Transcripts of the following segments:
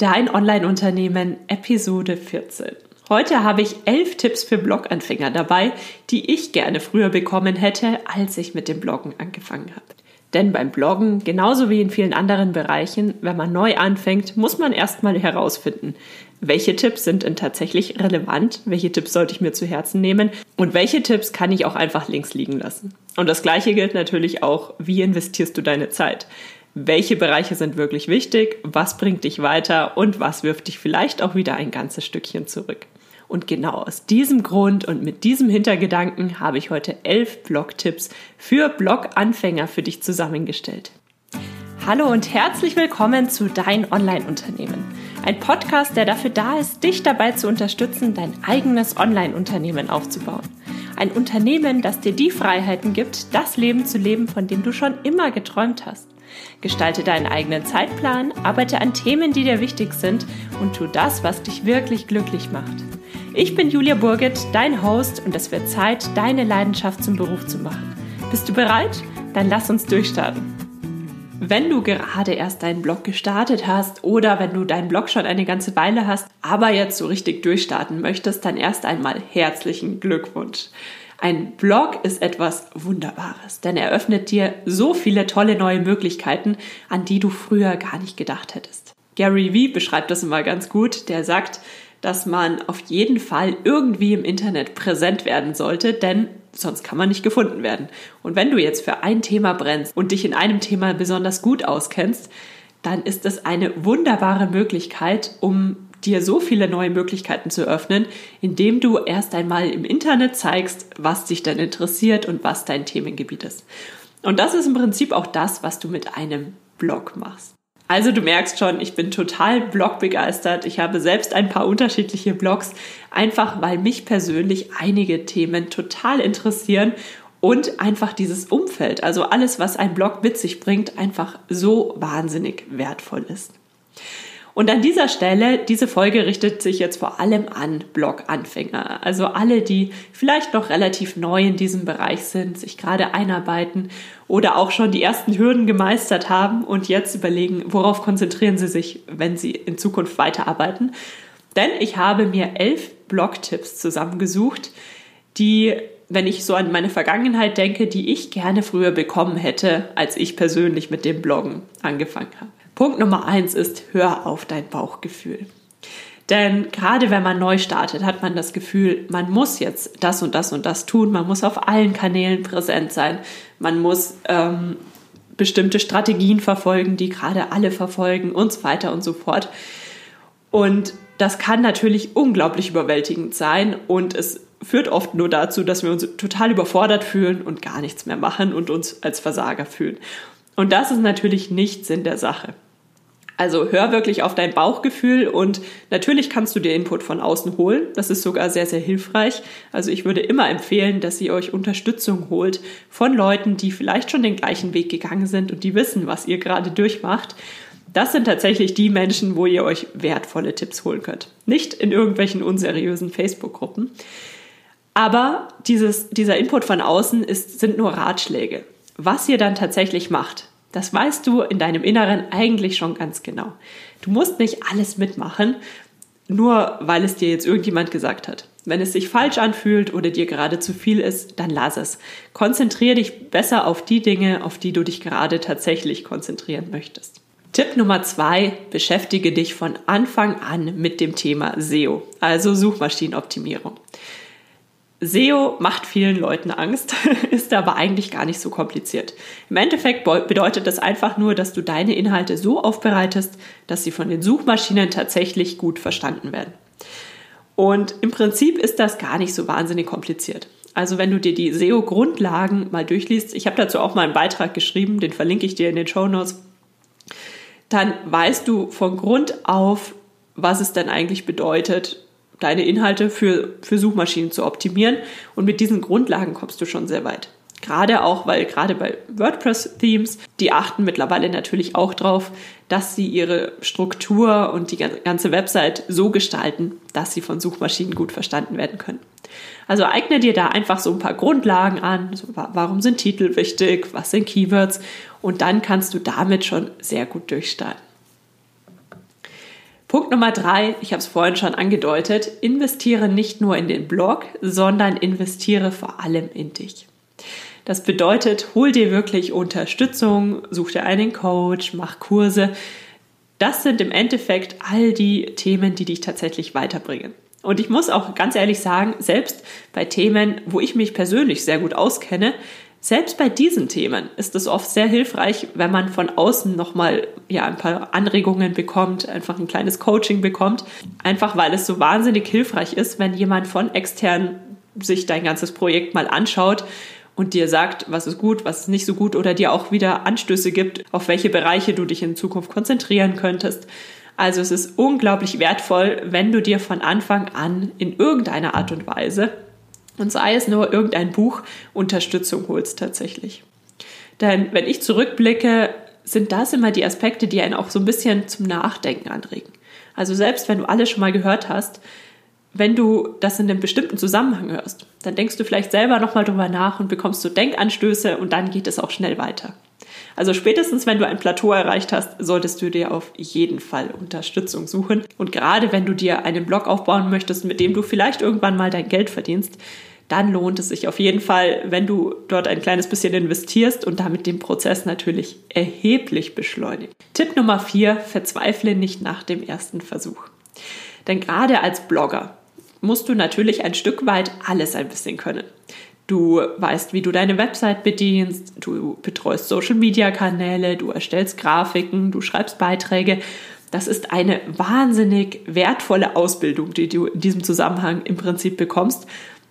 Dein Online-Unternehmen, Episode 14. Heute habe ich elf Tipps für Bloganfänger dabei, die ich gerne früher bekommen hätte, als ich mit dem Bloggen angefangen habe. Denn beim Bloggen, genauso wie in vielen anderen Bereichen, wenn man neu anfängt, muss man erstmal herausfinden, welche Tipps sind denn tatsächlich relevant, welche Tipps sollte ich mir zu Herzen nehmen und welche Tipps kann ich auch einfach links liegen lassen. Und das gleiche gilt natürlich auch, wie investierst du deine Zeit welche Bereiche sind wirklich wichtig, was bringt dich weiter und was wirft dich vielleicht auch wieder ein ganzes Stückchen zurück. Und genau aus diesem Grund und mit diesem Hintergedanken habe ich heute elf Blog-Tipps für Blog-Anfänger für dich zusammengestellt. Hallo und herzlich willkommen zu Dein Online-Unternehmen. Ein Podcast, der dafür da ist, dich dabei zu unterstützen, dein eigenes Online-Unternehmen aufzubauen. Ein Unternehmen, das dir die Freiheiten gibt, das Leben zu leben, von dem du schon immer geträumt hast. Gestalte deinen eigenen Zeitplan, arbeite an Themen, die dir wichtig sind und tu das, was dich wirklich glücklich macht. Ich bin Julia Burget, dein Host und es wird Zeit, deine Leidenschaft zum Beruf zu machen. Bist du bereit? Dann lass uns durchstarten. Wenn du gerade erst deinen Blog gestartet hast oder wenn du deinen Blog schon eine ganze Weile hast, aber jetzt so richtig durchstarten möchtest, dann erst einmal herzlichen Glückwunsch. Ein Blog ist etwas Wunderbares, denn er öffnet dir so viele tolle neue Möglichkeiten, an die du früher gar nicht gedacht hättest. Gary Vee beschreibt das immer ganz gut. Der sagt, dass man auf jeden Fall irgendwie im Internet präsent werden sollte, denn sonst kann man nicht gefunden werden. Und wenn du jetzt für ein Thema brennst und dich in einem Thema besonders gut auskennst, dann ist es eine wunderbare Möglichkeit, um dir so viele neue Möglichkeiten zu öffnen, indem du erst einmal im Internet zeigst, was dich denn interessiert und was dein Themengebiet ist. Und das ist im Prinzip auch das, was du mit einem Blog machst. Also du merkst schon, ich bin total blogbegeistert. Ich habe selbst ein paar unterschiedliche Blogs, einfach weil mich persönlich einige Themen total interessieren und einfach dieses Umfeld, also alles, was ein Blog mit sich bringt, einfach so wahnsinnig wertvoll ist. Und an dieser Stelle, diese Folge richtet sich jetzt vor allem an Blog-Anfänger. Also alle, die vielleicht noch relativ neu in diesem Bereich sind, sich gerade einarbeiten oder auch schon die ersten Hürden gemeistert haben und jetzt überlegen, worauf konzentrieren sie sich, wenn sie in Zukunft weiterarbeiten. Denn ich habe mir elf Blog-Tipps zusammengesucht, die wenn ich so an meine Vergangenheit denke, die ich gerne früher bekommen hätte, als ich persönlich mit dem Bloggen angefangen habe. Punkt Nummer eins ist, hör auf dein Bauchgefühl. Denn gerade wenn man neu startet, hat man das Gefühl, man muss jetzt das und das und das tun, man muss auf allen Kanälen präsent sein, man muss ähm, bestimmte Strategien verfolgen, die gerade alle verfolgen und so weiter und so fort. Und das kann natürlich unglaublich überwältigend sein und es führt oft nur dazu, dass wir uns total überfordert fühlen und gar nichts mehr machen und uns als Versager fühlen. Und das ist natürlich nicht Sinn der Sache. Also hör wirklich auf dein Bauchgefühl und natürlich kannst du dir Input von außen holen. Das ist sogar sehr, sehr hilfreich. Also ich würde immer empfehlen, dass ihr euch Unterstützung holt von Leuten, die vielleicht schon den gleichen Weg gegangen sind und die wissen, was ihr gerade durchmacht. Das sind tatsächlich die Menschen, wo ihr euch wertvolle Tipps holen könnt. Nicht in irgendwelchen unseriösen Facebook-Gruppen. Aber dieses, dieser Input von außen ist, sind nur Ratschläge. Was ihr dann tatsächlich macht, das weißt du in deinem Inneren eigentlich schon ganz genau. Du musst nicht alles mitmachen, nur weil es dir jetzt irgendjemand gesagt hat. Wenn es sich falsch anfühlt oder dir gerade zu viel ist, dann lass es. Konzentriere dich besser auf die Dinge, auf die du dich gerade tatsächlich konzentrieren möchtest. Tipp Nummer zwei, beschäftige dich von Anfang an mit dem Thema SEO, also Suchmaschinenoptimierung. SEO macht vielen Leuten Angst, ist aber eigentlich gar nicht so kompliziert. Im Endeffekt bedeutet das einfach nur, dass du deine Inhalte so aufbereitest, dass sie von den Suchmaschinen tatsächlich gut verstanden werden. Und im Prinzip ist das gar nicht so wahnsinnig kompliziert. Also wenn du dir die SEO-Grundlagen mal durchliest, ich habe dazu auch mal einen Beitrag geschrieben, den verlinke ich dir in den Show Notes, dann weißt du von Grund auf, was es denn eigentlich bedeutet, deine Inhalte für, für Suchmaschinen zu optimieren. Und mit diesen Grundlagen kommst du schon sehr weit. Gerade auch, weil gerade bei WordPress-Themes, die achten mittlerweile natürlich auch drauf, dass sie ihre Struktur und die ganze Website so gestalten, dass sie von Suchmaschinen gut verstanden werden können. Also eigne dir da einfach so ein paar Grundlagen an. So, warum sind Titel wichtig? Was sind Keywords? Und dann kannst du damit schon sehr gut durchstarten. Punkt Nummer drei, ich habe es vorhin schon angedeutet, investiere nicht nur in den Blog, sondern investiere vor allem in dich. Das bedeutet, hol dir wirklich Unterstützung, such dir einen Coach, mach Kurse. Das sind im Endeffekt all die Themen, die dich tatsächlich weiterbringen. Und ich muss auch ganz ehrlich sagen, selbst bei Themen, wo ich mich persönlich sehr gut auskenne, selbst bei diesen Themen ist es oft sehr hilfreich, wenn man von außen nochmal ja, ein paar Anregungen bekommt, einfach ein kleines Coaching bekommt. Einfach weil es so wahnsinnig hilfreich ist, wenn jemand von extern sich dein ganzes Projekt mal anschaut und dir sagt, was ist gut, was ist nicht so gut oder dir auch wieder Anstöße gibt, auf welche Bereiche du dich in Zukunft konzentrieren könntest. Also es ist unglaublich wertvoll, wenn du dir von Anfang an in irgendeiner Art und Weise und sei es nur irgendein Buch, Unterstützung holst tatsächlich. Denn wenn ich zurückblicke, sind das immer die Aspekte, die einen auch so ein bisschen zum Nachdenken anregen. Also selbst wenn du alles schon mal gehört hast, wenn du das in einem bestimmten Zusammenhang hörst, dann denkst du vielleicht selber nochmal drüber nach und bekommst so Denkanstöße und dann geht es auch schnell weiter. Also spätestens, wenn du ein Plateau erreicht hast, solltest du dir auf jeden Fall Unterstützung suchen. Und gerade wenn du dir einen Blog aufbauen möchtest, mit dem du vielleicht irgendwann mal dein Geld verdienst, dann lohnt es sich auf jeden Fall, wenn du dort ein kleines bisschen investierst und damit den Prozess natürlich erheblich beschleunigst. Tipp Nummer vier, verzweifle nicht nach dem ersten Versuch. Denn gerade als Blogger musst du natürlich ein Stück weit alles ein bisschen können. Du weißt, wie du deine Website bedienst, du betreust Social-Media-Kanäle, du erstellst Grafiken, du schreibst Beiträge. Das ist eine wahnsinnig wertvolle Ausbildung, die du in diesem Zusammenhang im Prinzip bekommst,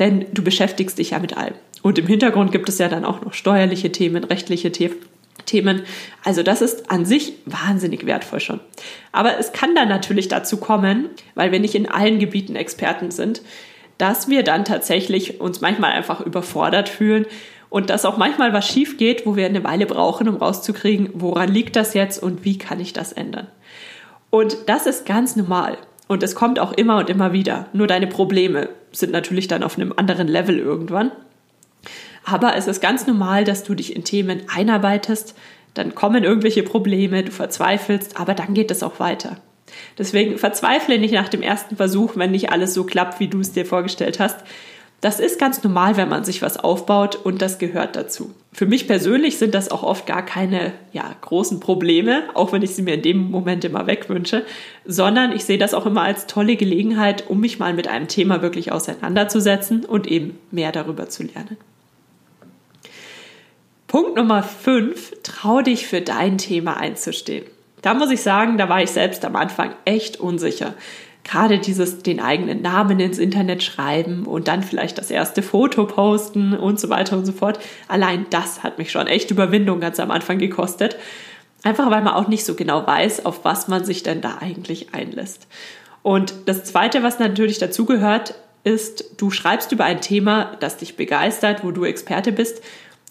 denn du beschäftigst dich ja mit allem. Und im Hintergrund gibt es ja dann auch noch steuerliche Themen, rechtliche Themen. Also das ist an sich wahnsinnig wertvoll schon. Aber es kann dann natürlich dazu kommen, weil wir nicht in allen Gebieten Experten sind, dass wir dann tatsächlich uns manchmal einfach überfordert fühlen und dass auch manchmal was schief geht, wo wir eine Weile brauchen, um rauszukriegen, woran liegt das jetzt und wie kann ich das ändern. Und das ist ganz normal. Und es kommt auch immer und immer wieder. Nur deine Probleme sind natürlich dann auf einem anderen Level irgendwann. Aber es ist ganz normal, dass du dich in Themen einarbeitest, dann kommen irgendwelche Probleme, du verzweifelst, aber dann geht es auch weiter. Deswegen verzweifle nicht nach dem ersten Versuch, wenn nicht alles so klappt, wie du es dir vorgestellt hast. Das ist ganz normal, wenn man sich was aufbaut und das gehört dazu. Für mich persönlich sind das auch oft gar keine ja, großen Probleme, auch wenn ich sie mir in dem Moment immer wegwünsche, sondern ich sehe das auch immer als tolle Gelegenheit, um mich mal mit einem Thema wirklich auseinanderzusetzen und eben mehr darüber zu lernen. Punkt Nummer 5, trau dich für dein Thema einzustehen. Da muss ich sagen, da war ich selbst am Anfang echt unsicher. Gerade dieses den eigenen Namen ins Internet schreiben und dann vielleicht das erste Foto posten und so weiter und so fort. Allein das hat mich schon echt Überwindung ganz am Anfang gekostet. Einfach weil man auch nicht so genau weiß, auf was man sich denn da eigentlich einlässt. Und das Zweite, was natürlich dazugehört, ist, du schreibst über ein Thema, das dich begeistert, wo du Experte bist.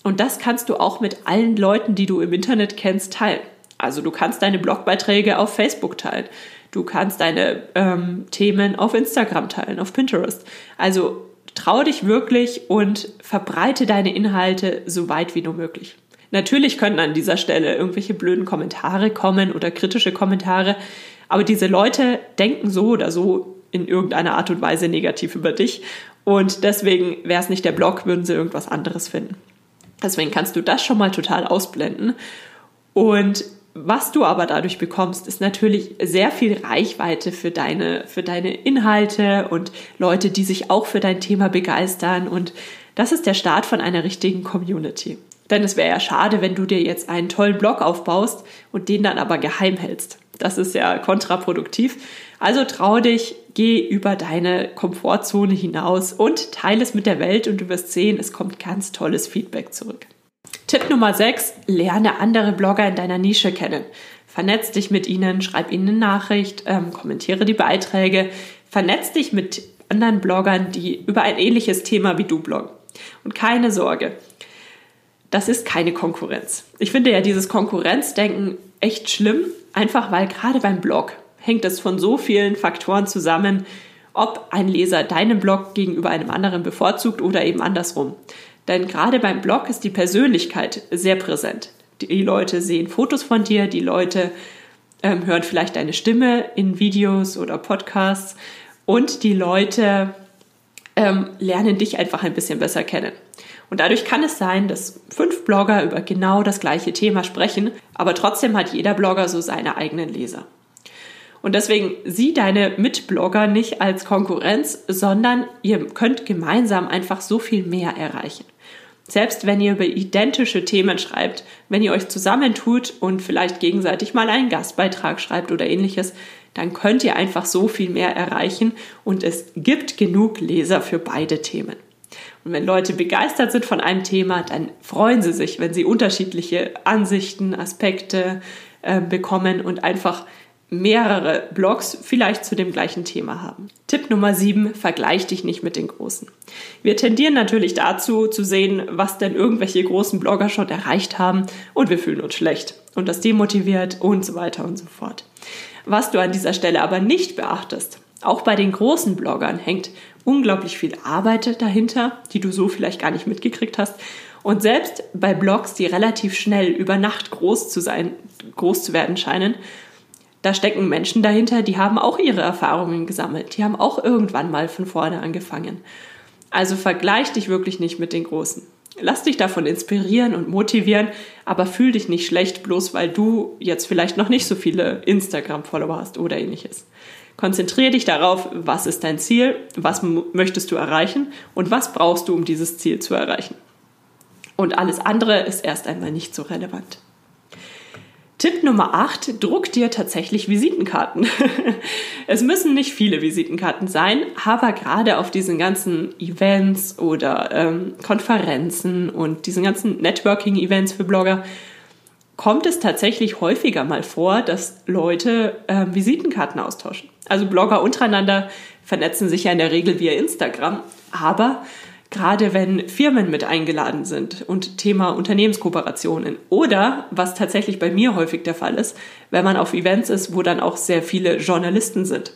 Und das kannst du auch mit allen Leuten, die du im Internet kennst, teilen. Also du kannst deine Blogbeiträge auf Facebook teilen. Du kannst deine ähm, Themen auf Instagram teilen, auf Pinterest. Also trau dich wirklich und verbreite deine Inhalte so weit wie nur möglich. Natürlich können an dieser Stelle irgendwelche blöden Kommentare kommen oder kritische Kommentare, aber diese Leute denken so oder so in irgendeiner Art und Weise negativ über dich und deswegen wäre es nicht der Blog, würden sie irgendwas anderes finden. Deswegen kannst du das schon mal total ausblenden und was du aber dadurch bekommst, ist natürlich sehr viel Reichweite für deine, für deine Inhalte und Leute, die sich auch für dein Thema begeistern. Und das ist der Start von einer richtigen Community. Denn es wäre ja schade, wenn du dir jetzt einen tollen Blog aufbaust und den dann aber geheim hältst. Das ist ja kontraproduktiv. Also trau dich, geh über deine Komfortzone hinaus und teile es mit der Welt und du wirst sehen, es kommt ganz tolles Feedback zurück. Tipp Nummer 6, lerne andere Blogger in deiner Nische kennen. Vernetz dich mit ihnen, schreib ihnen eine Nachricht, ähm, kommentiere die Beiträge, vernetz dich mit anderen Bloggern, die über ein ähnliches Thema wie du bloggen. Und keine Sorge, das ist keine Konkurrenz. Ich finde ja dieses Konkurrenzdenken echt schlimm, einfach weil gerade beim Blog hängt es von so vielen Faktoren zusammen, ob ein Leser deinen Blog gegenüber einem anderen bevorzugt oder eben andersrum. Denn gerade beim Blog ist die Persönlichkeit sehr präsent. Die Leute sehen Fotos von dir, die Leute ähm, hören vielleicht deine Stimme in Videos oder Podcasts und die Leute ähm, lernen dich einfach ein bisschen besser kennen. Und dadurch kann es sein, dass fünf Blogger über genau das gleiche Thema sprechen, aber trotzdem hat jeder Blogger so seine eigenen Leser. Und deswegen sieh deine Mitblogger nicht als Konkurrenz, sondern ihr könnt gemeinsam einfach so viel mehr erreichen. Selbst wenn ihr über identische Themen schreibt, wenn ihr euch zusammentut und vielleicht gegenseitig mal einen Gastbeitrag schreibt oder ähnliches, dann könnt ihr einfach so viel mehr erreichen und es gibt genug Leser für beide Themen. Und wenn Leute begeistert sind von einem Thema, dann freuen sie sich, wenn sie unterschiedliche Ansichten, Aspekte äh, bekommen und einfach mehrere Blogs vielleicht zu dem gleichen Thema haben. Tipp Nummer 7, vergleich dich nicht mit den Großen. Wir tendieren natürlich dazu zu sehen, was denn irgendwelche großen Blogger schon erreicht haben und wir fühlen uns schlecht und das demotiviert und so weiter und so fort. Was du an dieser Stelle aber nicht beachtest, auch bei den großen Bloggern hängt unglaublich viel Arbeit dahinter, die du so vielleicht gar nicht mitgekriegt hast. Und selbst bei Blogs, die relativ schnell über Nacht groß zu sein, groß zu werden scheinen, da stecken Menschen dahinter, die haben auch ihre Erfahrungen gesammelt. Die haben auch irgendwann mal von vorne angefangen. Also vergleich dich wirklich nicht mit den Großen. Lass dich davon inspirieren und motivieren, aber fühl dich nicht schlecht, bloß weil du jetzt vielleicht noch nicht so viele Instagram-Follower hast oder ähnliches. Konzentriere dich darauf, was ist dein Ziel, was möchtest du erreichen und was brauchst du, um dieses Ziel zu erreichen. Und alles andere ist erst einmal nicht so relevant. Tipp Nummer 8, druck dir tatsächlich Visitenkarten. es müssen nicht viele Visitenkarten sein, aber gerade auf diesen ganzen Events oder ähm, Konferenzen und diesen ganzen Networking-Events für Blogger kommt es tatsächlich häufiger mal vor, dass Leute äh, Visitenkarten austauschen. Also Blogger untereinander vernetzen sich ja in der Regel via Instagram, aber gerade wenn Firmen mit eingeladen sind und Thema Unternehmenskooperationen oder was tatsächlich bei mir häufig der Fall ist, wenn man auf Events ist, wo dann auch sehr viele Journalisten sind.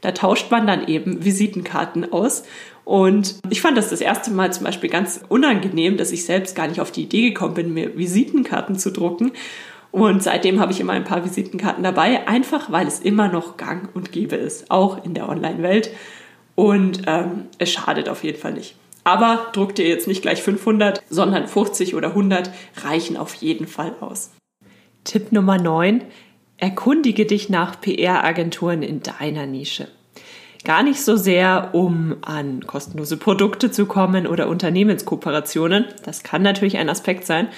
Da tauscht man dann eben Visitenkarten aus. Und ich fand das das erste Mal zum Beispiel ganz unangenehm, dass ich selbst gar nicht auf die Idee gekommen bin, mir Visitenkarten zu drucken. Und seitdem habe ich immer ein paar Visitenkarten dabei, einfach weil es immer noch gang und gäbe ist, auch in der Online-Welt. Und ähm, es schadet auf jeden Fall nicht. Aber druck dir jetzt nicht gleich 500, sondern 50 oder 100 reichen auf jeden Fall aus. Tipp Nummer 9. Erkundige dich nach PR-Agenturen in deiner Nische. Gar nicht so sehr, um an kostenlose Produkte zu kommen oder Unternehmenskooperationen. Das kann natürlich ein Aspekt sein.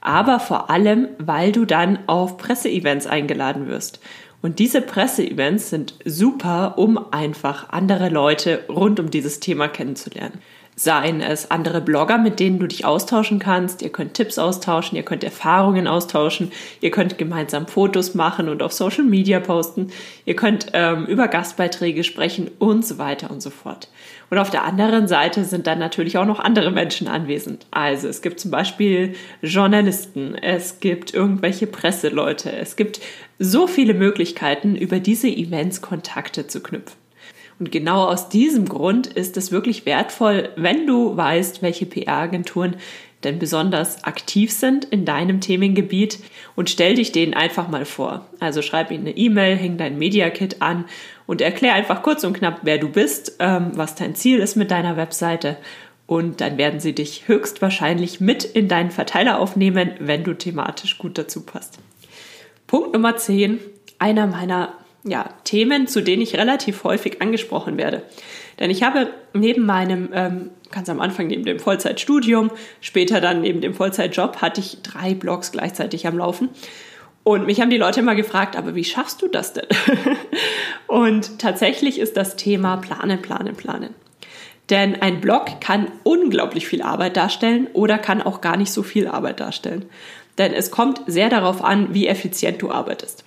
Aber vor allem, weil du dann auf Presseevents eingeladen wirst. Und diese Presseevents sind super, um einfach andere Leute rund um dieses Thema kennenzulernen seien es andere Blogger, mit denen du dich austauschen kannst. Ihr könnt Tipps austauschen, ihr könnt Erfahrungen austauschen, ihr könnt gemeinsam Fotos machen und auf Social Media posten, ihr könnt ähm, über Gastbeiträge sprechen und so weiter und so fort. Und auf der anderen Seite sind dann natürlich auch noch andere Menschen anwesend. Also es gibt zum Beispiel Journalisten, es gibt irgendwelche Presseleute, es gibt so viele Möglichkeiten, über diese Events Kontakte zu knüpfen. Und genau aus diesem Grund ist es wirklich wertvoll, wenn du weißt, welche PR-Agenturen denn besonders aktiv sind in deinem Themengebiet und stell dich denen einfach mal vor. Also schreib ihnen eine E-Mail, häng dein Media Kit an und erklär einfach kurz und knapp, wer du bist, ähm, was dein Ziel ist mit deiner Webseite und dann werden sie dich höchstwahrscheinlich mit in deinen Verteiler aufnehmen, wenn du thematisch gut dazu passt. Punkt Nummer 10. Einer meiner ja, Themen, zu denen ich relativ häufig angesprochen werde. Denn ich habe neben meinem, ähm, ganz am Anfang neben dem Vollzeitstudium, später dann neben dem Vollzeitjob, hatte ich drei Blogs gleichzeitig am Laufen. Und mich haben die Leute immer gefragt, aber wie schaffst du das denn? und tatsächlich ist das Thema Planen, Planen, Planen. Denn ein Blog kann unglaublich viel Arbeit darstellen oder kann auch gar nicht so viel Arbeit darstellen. Denn es kommt sehr darauf an, wie effizient du arbeitest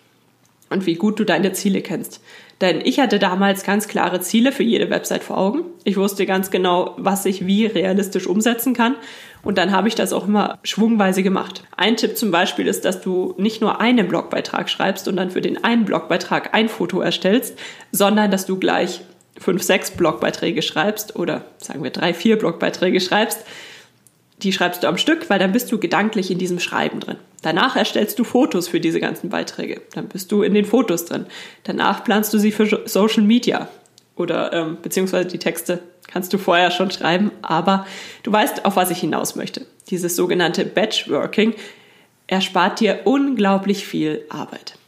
und wie gut du deine Ziele kennst. Denn ich hatte damals ganz klare Ziele für jede Website vor Augen. Ich wusste ganz genau, was ich wie realistisch umsetzen kann. Und dann habe ich das auch immer schwungweise gemacht. Ein Tipp zum Beispiel ist, dass du nicht nur einen Blogbeitrag schreibst und dann für den einen Blogbeitrag ein Foto erstellst, sondern dass du gleich fünf, sechs Blogbeiträge schreibst oder sagen wir drei, vier Blogbeiträge schreibst. Die schreibst du am Stück, weil dann bist du gedanklich in diesem Schreiben drin. Danach erstellst du Fotos für diese ganzen Beiträge. Dann bist du in den Fotos drin. Danach planst du sie für Social Media oder ähm, beziehungsweise die Texte kannst du vorher schon schreiben, aber du weißt, auf was ich hinaus möchte. Dieses sogenannte Batchworking erspart dir unglaublich viel Arbeit.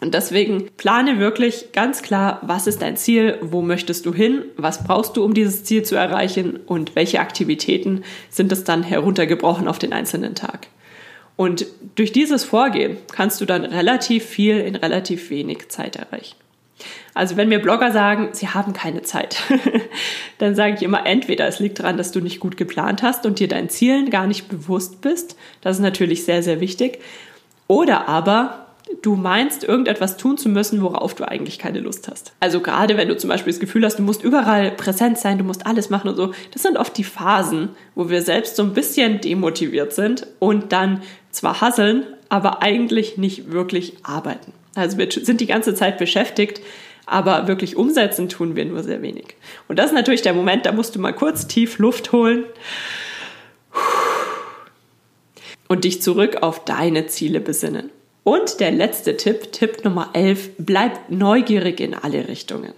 Und deswegen plane wirklich ganz klar, was ist dein Ziel, wo möchtest du hin, was brauchst du, um dieses Ziel zu erreichen und welche Aktivitäten sind es dann heruntergebrochen auf den einzelnen Tag. Und durch dieses Vorgehen kannst du dann relativ viel in relativ wenig Zeit erreichen. Also wenn mir Blogger sagen, sie haben keine Zeit, dann sage ich immer, entweder es liegt daran, dass du nicht gut geplant hast und dir deinen Zielen gar nicht bewusst bist, das ist natürlich sehr, sehr wichtig, oder aber du meinst, irgendetwas tun zu müssen, worauf du eigentlich keine Lust hast. Also gerade wenn du zum Beispiel das Gefühl hast, du musst überall präsent sein, du musst alles machen und so, das sind oft die Phasen, wo wir selbst so ein bisschen demotiviert sind und dann zwar hasseln, aber eigentlich nicht wirklich arbeiten. Also wir sind die ganze Zeit beschäftigt, aber wirklich umsetzen tun wir nur sehr wenig. Und das ist natürlich der Moment, da musst du mal kurz tief Luft holen und dich zurück auf deine Ziele besinnen. Und der letzte Tipp, Tipp Nummer 11, bleib neugierig in alle Richtungen.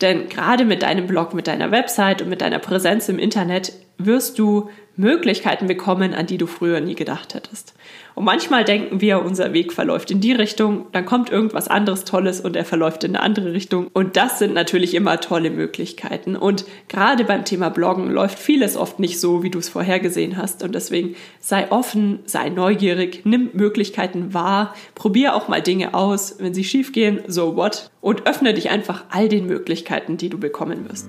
Denn gerade mit deinem Blog, mit deiner Website und mit deiner Präsenz im Internet wirst du Möglichkeiten bekommen, an die du früher nie gedacht hättest. Und manchmal denken wir, unser Weg verläuft in die Richtung, dann kommt irgendwas anderes Tolles und er verläuft in eine andere Richtung. Und das sind natürlich immer tolle Möglichkeiten. Und gerade beim Thema Bloggen läuft vieles oft nicht so, wie du es vorhergesehen hast. Und deswegen sei offen, sei neugierig, nimm Möglichkeiten wahr, probier auch mal Dinge aus. Wenn sie schief gehen, so what? Und öffne dich einfach all den Möglichkeiten, die du bekommen wirst.